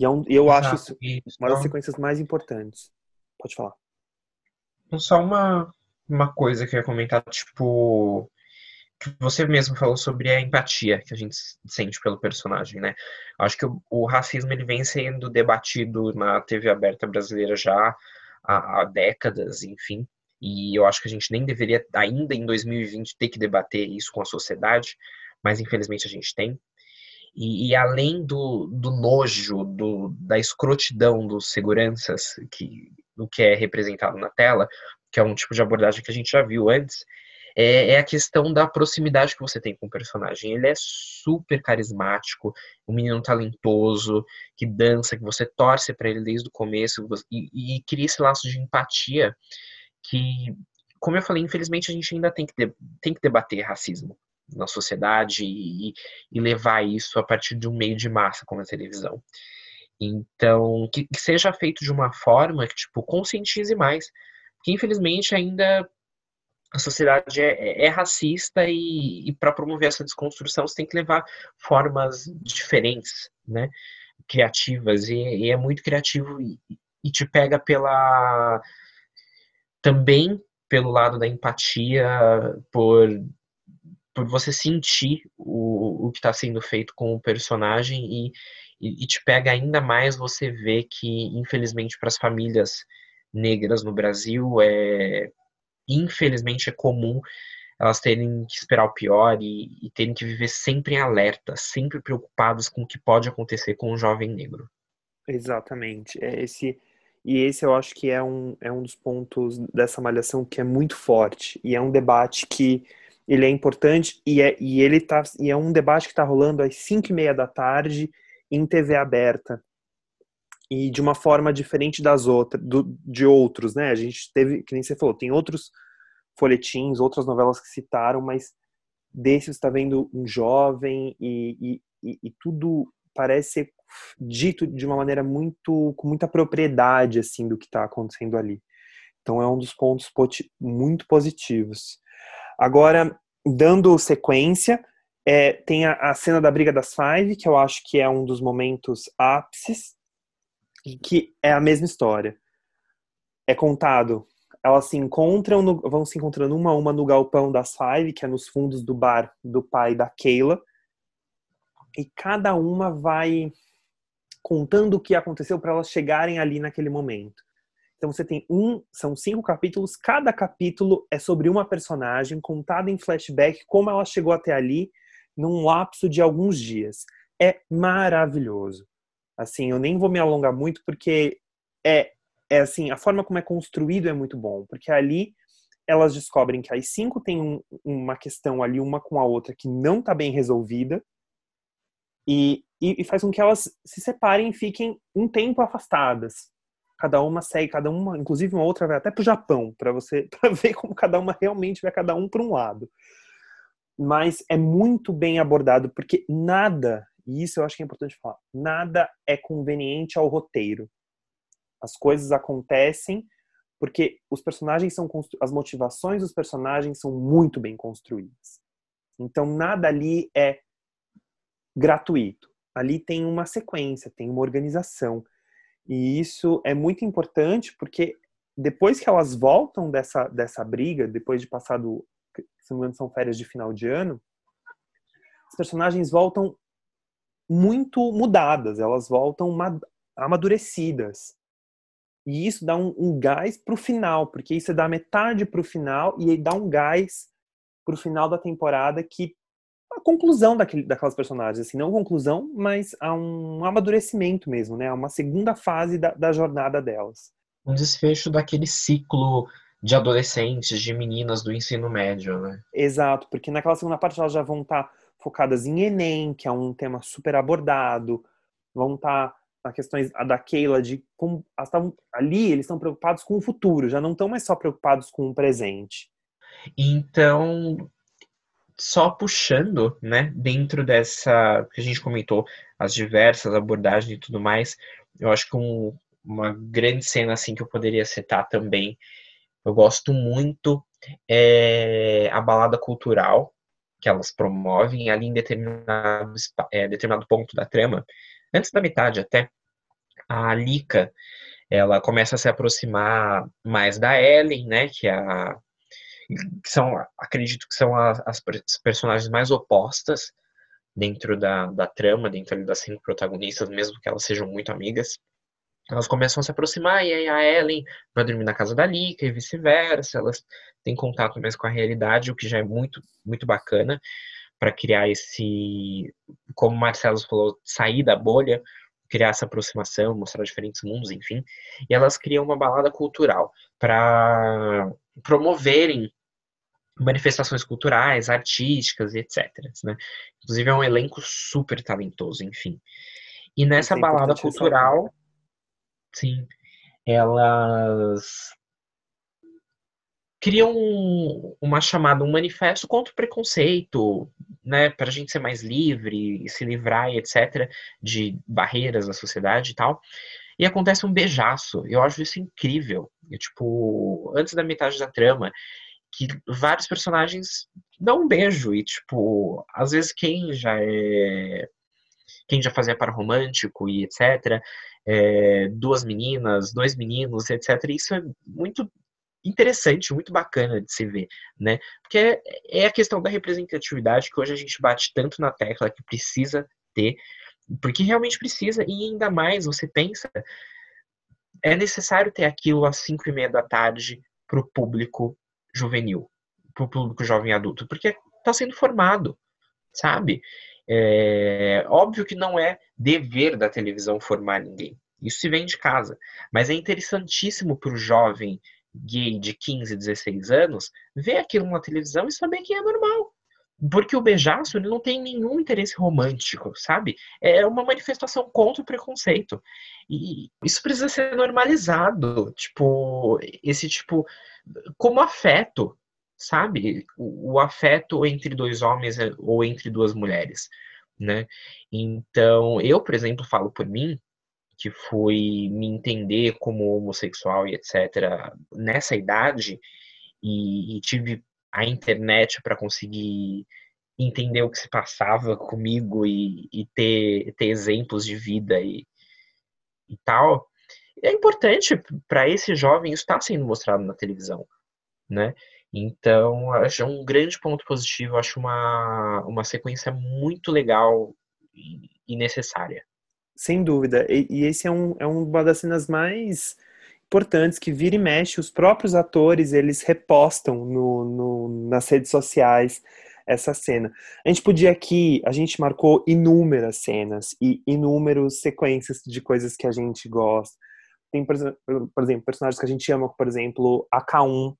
E é eu Exato. acho isso uma das sequências mais importantes. Pode falar. Só uma, uma coisa que eu ia comentar, tipo, que você mesmo falou sobre a empatia que a gente sente pelo personagem, né? Acho que o, o racismo ele vem sendo debatido na TV aberta brasileira já há, há décadas, enfim. E eu acho que a gente nem deveria, ainda em 2020, ter que debater isso com a sociedade, mas infelizmente a gente tem. E, e além do, do nojo, do, da escrotidão dos seguranças, que, do que é representado na tela, que é um tipo de abordagem que a gente já viu antes, é, é, a questão da proximidade que você tem com o personagem. Ele é super carismático, um menino talentoso, que dança, que você torce para ele desde o começo e, e cria esse laço de empatia que, como eu falei, infelizmente a gente ainda tem que, tem que debater racismo na sociedade e, e, levar isso a partir de um meio de massa como a televisão. Então, que, que seja feito de uma forma que, tipo, conscientize mais. Porque, infelizmente, ainda a sociedade é, é, é racista e, e para promover essa desconstrução você tem que levar formas diferentes, né? Criativas. E, e é muito criativo e, e te pega pela. também pelo lado da empatia, por por você sentir o, o que está sendo feito com o personagem e, e, e, te pega ainda mais você ver que, infelizmente, para as famílias negras no Brasil, é infelizmente é comum elas terem que esperar o pior e, e terem que viver sempre em alerta, sempre preocupados com o que pode acontecer com um jovem negro. Exatamente. É esse e esse eu acho que é um, é um dos pontos dessa malhação que é muito forte e é um debate que ele é importante e, é, e ele tá e é um debate que está rolando às 5 e meia da tarde em TV aberta. E de uma forma diferente das outras do, de outros né? A gente teve que nem você falou tem outros folhetins outras novelas que citaram mas desse está vendo um jovem e, e, e, tudo parece ser dito de uma maneira muito com muita propriedade assim do que está acontecendo ali. Então é um dos pontos muito positivos Agora, dando sequência, é, tem a, a, cena da briga das Five, que eu acho que é um dos momentos ápices, e que é a mesma história. É contado, elas se encontram, no, vão se encontrando uma a uma no galpão das Five, que é nos fundos do bar do pai da Keila, e cada uma vai contando o que aconteceu para elas chegarem ali naquele momento. Então você tem um, são cinco capítulos, cada capítulo é sobre uma personagem contada em flashback, como ela chegou até ali num lapso de alguns dias. É maravilhoso. Assim, eu nem vou me alongar muito porque é é assim, a forma como é construído é muito bom, porque ali elas descobrem que as cinco têm um, uma questão ali uma com a outra que não está bem resolvida e, e, e faz com que elas se separem e fiquem um tempo afastadas cada uma segue, cada uma, inclusive uma outra vai até para o Japão, para você ver como cada uma realmente vai cada um para um lado. Mas é muito bem abordado, porque nada, e isso eu acho que é importante falar, nada é conveniente ao roteiro. As coisas acontecem porque os personagens são as motivações dos personagens são muito bem construídas. Então nada ali é gratuito. Ali tem uma sequência, tem uma organização, e isso é muito importante porque depois que elas voltam dessa, dessa briga, depois de passado, se não me engano, são férias de final de ano, as personagens voltam muito mudadas, elas voltam amadurecidas. E isso dá um, um gás pro final, porque isso dá metade pro final e dá um gás pro final da temporada que a conclusão daquele, daquelas personagens, assim, não conclusão, mas a um amadurecimento mesmo, né? Uma segunda fase da, da jornada delas. Um desfecho daquele ciclo de adolescentes, de meninas do ensino médio, né? Exato, porque naquela segunda parte elas já vão estar tá focadas em Enem, que é um tema super abordado, vão estar tá na questões a da Keila de como tavam, ali eles estão preocupados com o futuro, já não estão mais só preocupados com o presente. Então, só puxando, né, dentro dessa que a gente comentou, as diversas abordagens e tudo mais, eu acho que um, uma grande cena assim que eu poderia citar também, eu gosto muito é a balada cultural que elas promovem ali em determinado, é, determinado ponto da trama, antes da metade até, a Lika, ela começa a se aproximar mais da Ellen, né, que é a que são, acredito que são as, as personagens mais opostas dentro da, da trama, dentro das cinco protagonistas, mesmo que elas sejam muito amigas. Elas começam a se aproximar, e aí a Ellen vai dormir na casa da Lika e vice-versa. Elas têm contato mais com a realidade, o que já é muito, muito bacana para criar esse, como o Marcelo falou, sair da bolha, criar essa aproximação, mostrar diferentes mundos, enfim. E elas criam uma balada cultural para promoverem manifestações culturais, artísticas e etc. Né? Inclusive é um elenco super talentoso, enfim. E nessa é balada cultural, sim, elas criam um, uma chamada, um manifesto contra o preconceito, né, para a gente ser mais livre, se livrar, etc., de barreiras da sociedade e tal. E acontece um beijaço. Eu acho isso incrível. Eu, tipo, antes da metade da trama, que vários personagens dão um beijo e, tipo, às vezes quem já é. Quem já fazia para romântico e etc., é, duas meninas, dois meninos, etc. Isso é muito interessante, muito bacana de se ver, né? Porque é, é a questão da representatividade que hoje a gente bate tanto na tecla que precisa ter, porque realmente precisa, e ainda mais você pensa, é necessário ter aquilo às cinco e meia da tarde para o público juvenil, para o público jovem adulto, porque está sendo formado, sabe? É óbvio que não é dever da televisão formar ninguém. Isso se vem de casa. Mas é interessantíssimo para o jovem gay de 15, 16 anos ver aquilo na televisão e saber que é normal. Porque o beijaço ele não tem nenhum interesse romântico, sabe? É uma manifestação contra o preconceito. E isso precisa ser normalizado. Tipo, esse tipo. Como afeto, sabe? O, o afeto entre dois homens é, ou entre duas mulheres, né? Então, eu, por exemplo, falo por mim, que fui me entender como homossexual e etc. nessa idade e, e tive a internet para conseguir entender o que se passava comigo e, e ter, ter exemplos de vida e, e tal. É importante para esse jovem estar sendo mostrado na televisão, né? Então, acho um grande ponto positivo, acho uma, uma sequência muito legal e, e necessária. Sem dúvida. E, e esse é, um, é uma das cenas mais importantes que vira e mexe, os próprios atores, eles repostam no, no, nas redes sociais essa cena. A gente podia aqui, a gente marcou inúmeras cenas e inúmeras sequências de coisas que a gente gosta. Tem, por exemplo, personagens que a gente ama, por exemplo, a K1,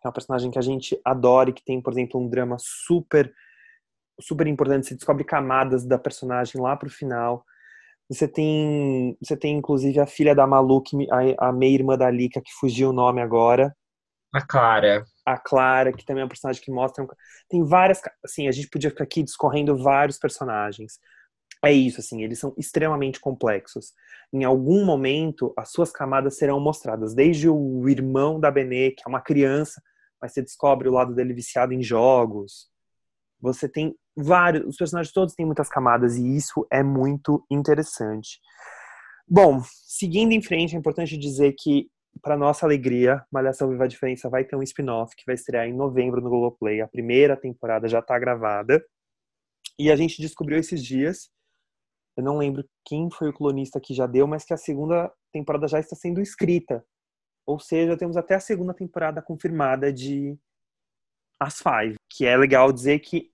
que é uma personagem que a gente adora e que tem, por exemplo, um drama super super importante, você descobre camadas da personagem lá pro final. Você tem, você tem inclusive a filha da Malu, que, a, a meia-irmã da Lika, que fugiu o nome agora. A Clara. A Clara, que também é um personagem que mostra. Tem várias. Assim, a gente podia ficar aqui discorrendo vários personagens. É isso, assim, eles são extremamente complexos. Em algum momento, as suas camadas serão mostradas. Desde o irmão da Benê, que é uma criança, mas você descobre o lado dele viciado em jogos. Você tem vários, os personagens todos têm muitas camadas e isso é muito interessante. Bom, seguindo em frente, é importante dizer que, para nossa alegria, Malhação Viva a Diferença vai ter um spin-off que vai estrear em novembro no Globoplay. A primeira temporada já está gravada. E a gente descobriu esses dias, eu não lembro quem foi o clonista que já deu, mas que a segunda temporada já está sendo escrita. Ou seja, temos até a segunda temporada confirmada de As Five, que é legal dizer que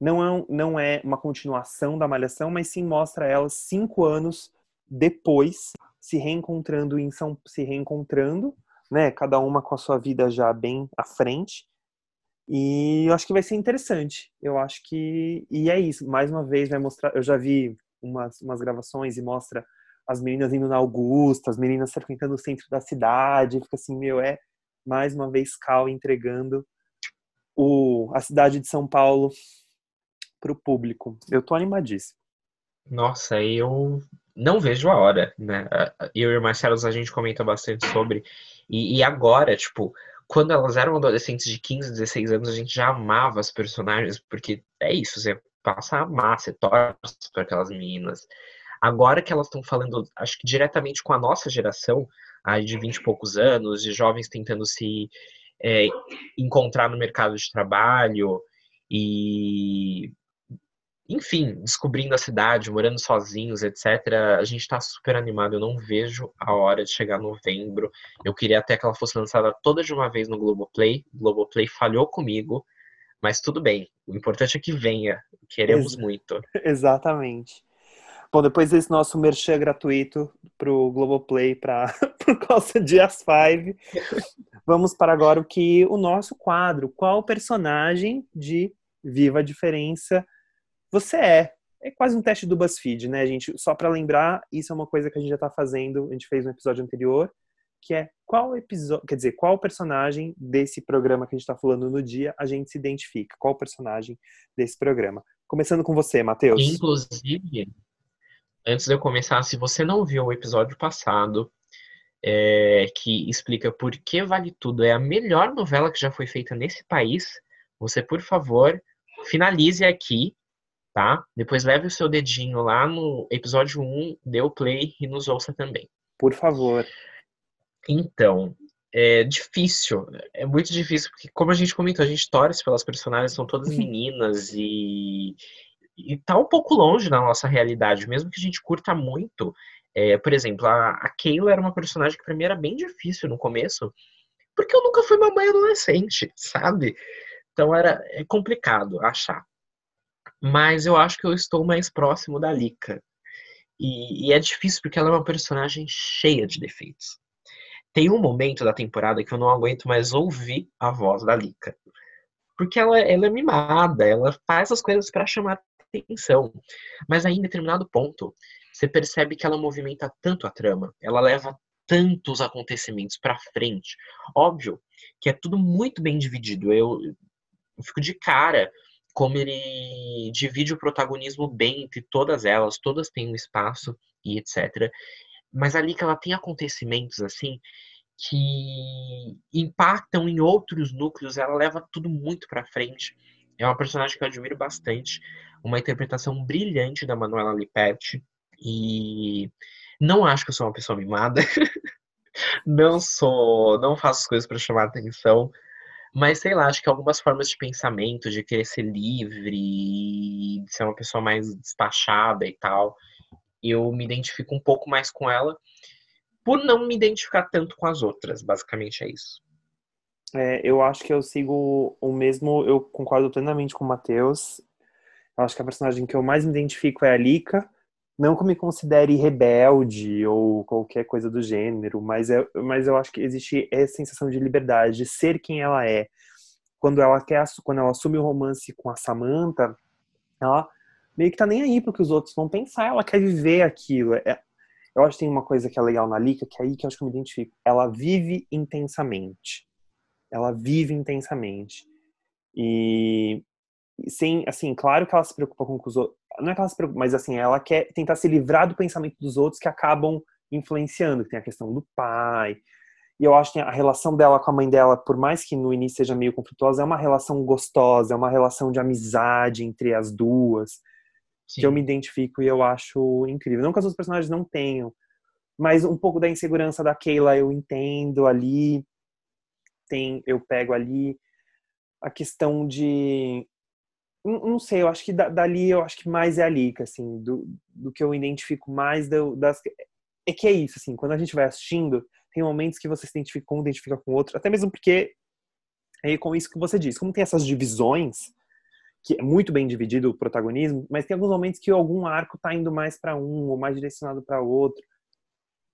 não é, não é uma continuação da Malhação, mas sim mostra elas cinco anos depois se reencontrando em São se reencontrando, né? Cada uma com a sua vida já bem à frente. E eu acho que vai ser interessante. Eu acho que e é isso. Mais uma vez vai mostrar. Eu já vi umas, umas gravações e mostra as meninas indo na Augusta, as meninas frequentando o centro da cidade. Fica assim, meu, é mais uma vez Cal entregando o, a cidade de São Paulo para o público. Eu tô animadíssimo. Nossa, eu não vejo a hora, né? Eu e o Marcelo a gente comenta bastante sobre. E, e, agora, tipo, quando elas eram adolescentes de 15, 16 anos, a gente já amava as personagens, porque é isso, você passa a amar, você torce para aquelas meninas. Agora que elas estão falando, acho que diretamente com a nossa geração, aí de 20 e poucos anos, de jovens tentando se é, encontrar no mercado de trabalho e enfim, descobrindo a cidade, morando sozinhos, etc. A gente está super animado. Eu não vejo a hora de chegar novembro. Eu queria até que ela fosse lançada toda de uma vez no Globoplay. O Globoplay falhou comigo, mas tudo bem. O importante é que venha. Queremos Ex muito. Exatamente. Bom, depois desse nosso merchan gratuito pro Globoplay pra, por causa de As Five, vamos para agora o que o nosso quadro. Qual personagem de Viva a Diferença você é. É quase um teste do BuzzFeed, né, gente? Só para lembrar, isso é uma coisa que a gente já está fazendo, a gente fez no episódio anterior, que é qual episódio, quer dizer, qual personagem desse programa que a gente está falando no dia a gente se identifica? Qual personagem desse programa? Começando com você, Matheus. Inclusive, antes de eu começar, se você não viu o episódio passado, é, que explica por que Vale Tudo é a melhor novela que já foi feita nesse país, você, por favor, finalize aqui, tá? Depois leve o seu dedinho lá no episódio 1, dê o play e nos ouça também. Por favor. Então, é difícil, é muito difícil, porque como a gente comentou, a gente torce pelas personagens, são todas meninas e, e tá um pouco longe da nossa realidade, mesmo que a gente curta muito. É, por exemplo, a, a Kayla era uma personagem que pra mim era bem difícil no começo, porque eu nunca fui mamãe adolescente, sabe? Então era é complicado achar. Mas eu acho que eu estou mais próximo da Lika. E, e é difícil porque ela é uma personagem cheia de defeitos. Tem um momento da temporada que eu não aguento mais ouvir a voz da Lika. Porque ela, ela é mimada, ela faz as coisas para chamar atenção. Mas aí, em determinado ponto, você percebe que ela movimenta tanto a trama, ela leva tantos acontecimentos para frente. Óbvio que é tudo muito bem dividido. Eu, eu fico de cara como ele divide o protagonismo bem entre todas elas, todas têm um espaço e etc. Mas ali que ela tem acontecimentos assim que impactam em outros núcleos, ela leva tudo muito para frente. É uma personagem que eu admiro bastante, uma interpretação brilhante da Manuela Lipetti e não acho que eu sou uma pessoa mimada. não sou, não faço as coisas para chamar atenção. Mas sei lá, acho que algumas formas de pensamento, de querer ser livre, de ser uma pessoa mais despachada e tal, eu me identifico um pouco mais com ela, por não me identificar tanto com as outras, basicamente é isso. É, eu acho que eu sigo o mesmo, eu concordo plenamente com o Matheus. Eu acho que a personagem que eu mais me identifico é a Lika. Não que eu me considere rebelde ou qualquer coisa do gênero, mas, é, mas eu acho que existe essa sensação de liberdade, de ser quem ela é. Quando ela quer, quando ela assume o romance com a Samantha, ela meio que tá nem aí pro que os outros vão pensar, ela quer viver aquilo. É, eu acho que tem uma coisa que é legal na Lika, que é aí que eu acho que eu me identifico. Ela vive intensamente. Ela vive intensamente. E sem, assim, claro que ela se preocupa com os outros não é que ela se preocupa, mas assim, ela quer tentar se livrar do pensamento dos outros que acabam influenciando, que tem a questão do pai. E eu acho que a relação dela com a mãe dela, por mais que no início seja meio conflituosa, é uma relação gostosa, é uma relação de amizade entre as duas, Sim. que eu me identifico e eu acho incrível. Não que as outras personagens não tenham, mas um pouco da insegurança da Keila eu entendo ali, tem, eu pego ali a questão de não sei, eu acho que dali eu acho que mais é a Lika, assim, do, do que eu identifico mais do, das. É que é isso, assim, quando a gente vai assistindo, tem momentos que você se identifica com um, identifica com o outro, até mesmo porque é com isso que você diz, como tem essas divisões, que é muito bem dividido o protagonismo, mas tem alguns momentos que algum arco tá indo mais para um ou mais direcionado para outro.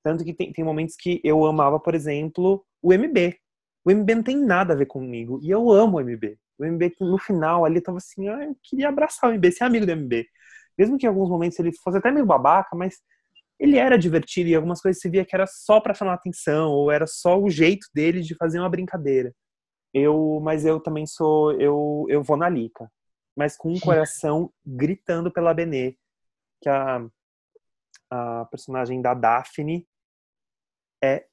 Tanto que tem, tem momentos que eu amava, por exemplo, o MB. O MB não tem nada a ver comigo, e eu amo o MB. O MB, no final, ali tava assim, ah, eu queria abraçar o MB, ser amigo do MB. Mesmo que em alguns momentos ele fosse até meio babaca, mas ele era divertido e algumas coisas se via que era só para chamar atenção, ou era só o jeito dele de fazer uma brincadeira. Eu, mas eu também sou, eu, eu vou na Lica, mas com um coração gritando pela Benê, que a, a personagem da Daphne é é,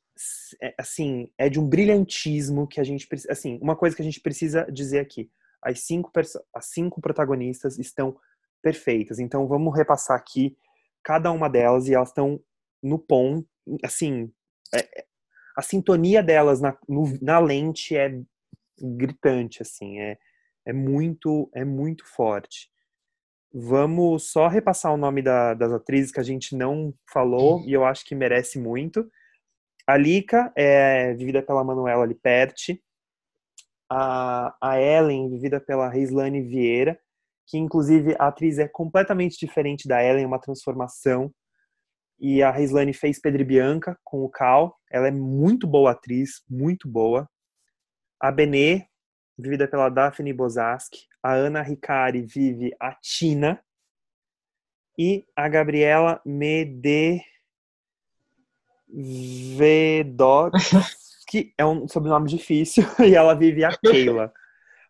assim, é de um brilhantismo que a gente precisa, assim, uma coisa que a gente precisa dizer aqui, as cinco, as cinco protagonistas estão perfeitas, então vamos repassar aqui cada uma delas e elas estão no ponto, assim, é, a sintonia delas na, no, na lente é gritante, assim, é, é muito, é muito forte. Vamos só repassar o nome da, das atrizes que a gente não falou e eu acho que merece muito. A Lika é vivida pela Manuela Liperti. A, a Ellen, vivida pela Reislane Vieira, que inclusive a atriz é completamente diferente da Ellen, uma transformação. E a Reislane fez Pedro Bianca com o Cal. Ela é muito boa atriz, muito boa. A Benê, vivida pela Daphne Bozaski. A Ana Ricari vive a Tina. E a Gabriela Mede que é um sobrenome difícil, e ela vive a Keila.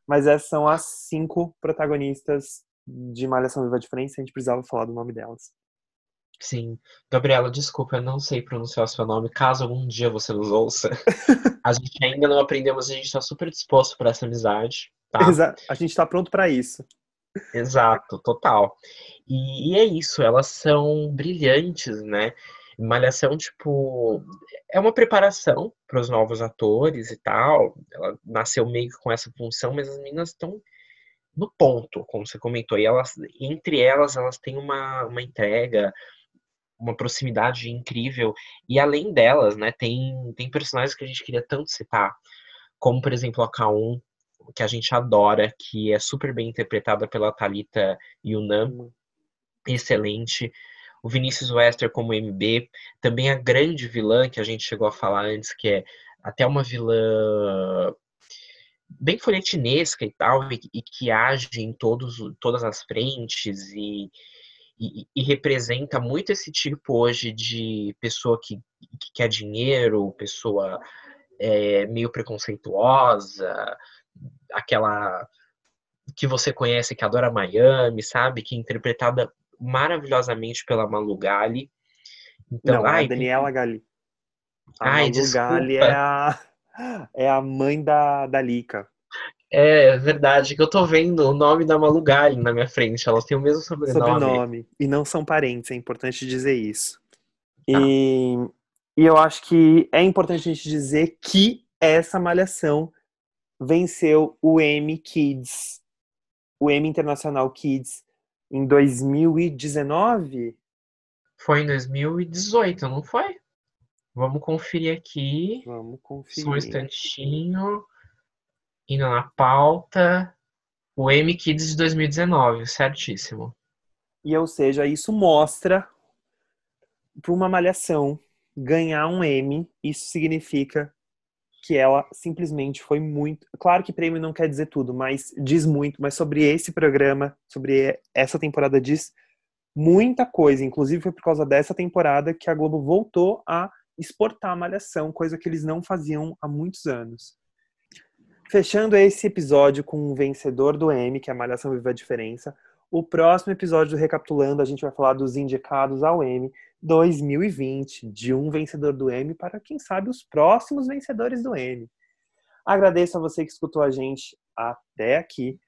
Mas essas são as cinco protagonistas de Malhação Viva a Diferença, a gente precisava falar do nome delas. Sim. Gabriela, desculpa, eu não sei pronunciar o seu nome. Caso algum dia você nos ouça, a gente ainda não aprendeu, mas a gente está super disposto para essa amizade. Tá? Exato. A gente está pronto para isso. Exato, total. E, e, é isso, elas são brilhantes, né? Malhação, tipo, é uma preparação para os novos atores e tal. Ela nasceu meio que com essa função, mas as meninas estão no ponto, como você comentou. E elas, entre elas, elas têm uma, uma entrega, uma proximidade incrível. E além delas, né, tem, tem personagens que a gente queria tanto citar, como, por exemplo, a K1, que a gente adora, que é super bem interpretada pela Talita Yunam, excelente. O Vinícius Wester como MB, também a grande vilã que a gente chegou a falar antes, que é até uma vilã bem folhetinesca e tal, e, e que age em todos, todas as frentes e, e, e, representa muito esse tipo hoje de pessoa que, que quer dinheiro, pessoa é, meio preconceituosa, aquela que você conhece que adora Miami, sabe? Que é interpretada maravilhosamente pela Malu Gali. Então, Não, ai, a Daniela Gali. A ai, Malu desculpa. Gali é a, é a mãe da, da Lika. É, é verdade, que eu tô vendo o nome da Malu Gali na minha frente. Elas têm o mesmo sobrenome. Sobrenome. E não são parentes, é importante dizer isso. Tá. E, e eu acho que é importante a gente dizer que essa malhação venceu o Emmy Kids, o Emmy Internacional Kids, em 2019? Foi em 2018, não foi? Vamos conferir aqui. Vamos conferir. Só um instantinho. Indo na pauta. O M Kids de 2019, certíssimo. E ou seja, isso mostra para uma malhação ganhar um M, isso significa que ela simplesmente foi muito. Claro que prêmio não quer dizer tudo, mas diz muito. Mas sobre esse programa, sobre essa temporada, diz muita coisa. Inclusive, foi por causa dessa temporada que a Globo voltou a exportar a Malhação, coisa que eles não faziam há muitos anos. Fechando esse episódio com o vencedor do M, que é a Malhação Viva a Diferença. O próximo episódio do Recapitulando, a gente vai falar dos indicados ao M 2020, de um vencedor do M para, quem sabe, os próximos vencedores do M. Agradeço a você que escutou a gente até aqui.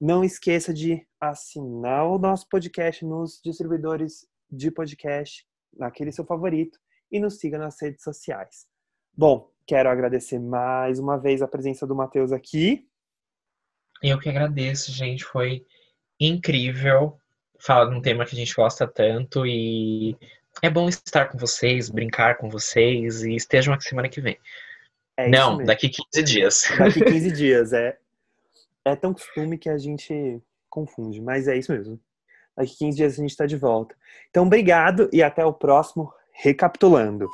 Não esqueça de assinar o nosso podcast nos distribuidores de podcast, naquele seu favorito, e nos siga nas redes sociais. Bom, quero agradecer mais uma vez a presença do Matheus aqui. Eu que agradeço, gente. Foi incrível falar de um tema que a gente gosta tanto e é bom estar com vocês, brincar com vocês e estejam aqui semana que vem. É Não, daqui 15 dias. Daqui 15 dias, é. É tão costume que a gente confunde, mas é isso mesmo. Daqui 15 dias a gente está de volta. Então, obrigado e até o próximo Recapitulando.